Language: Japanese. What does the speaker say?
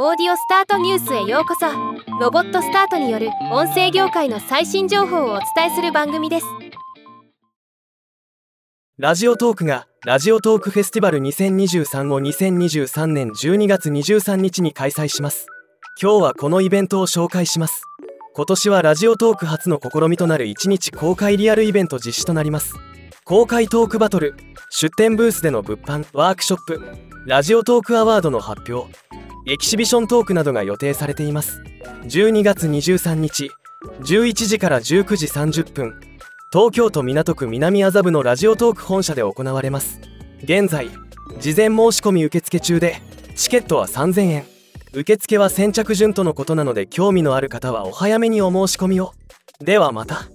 オーディオスタートニュースへようこそ。ロボットスタートによる音声業界の最新情報をお伝えする番組です。ラジオトークがラジオトークフェスティバル2023を2023年12月23日に開催します。今日はこのイベントを紹介します。今年はラジオトーク初の試みとなる1日公開リアルイベント実施となります。公開トークバトル出展ブースでの物販ワークショップラジオトークアワードの発表エキシビショントークなどが予定されています。12月23日11時から19時30分東京都港区南麻布のラジオトーク本社で行われます。現在事前申し込み受付中でチケットは3000円。受付は先着順とのことなので興味のある方はお早めにお申し込みを。ではまた。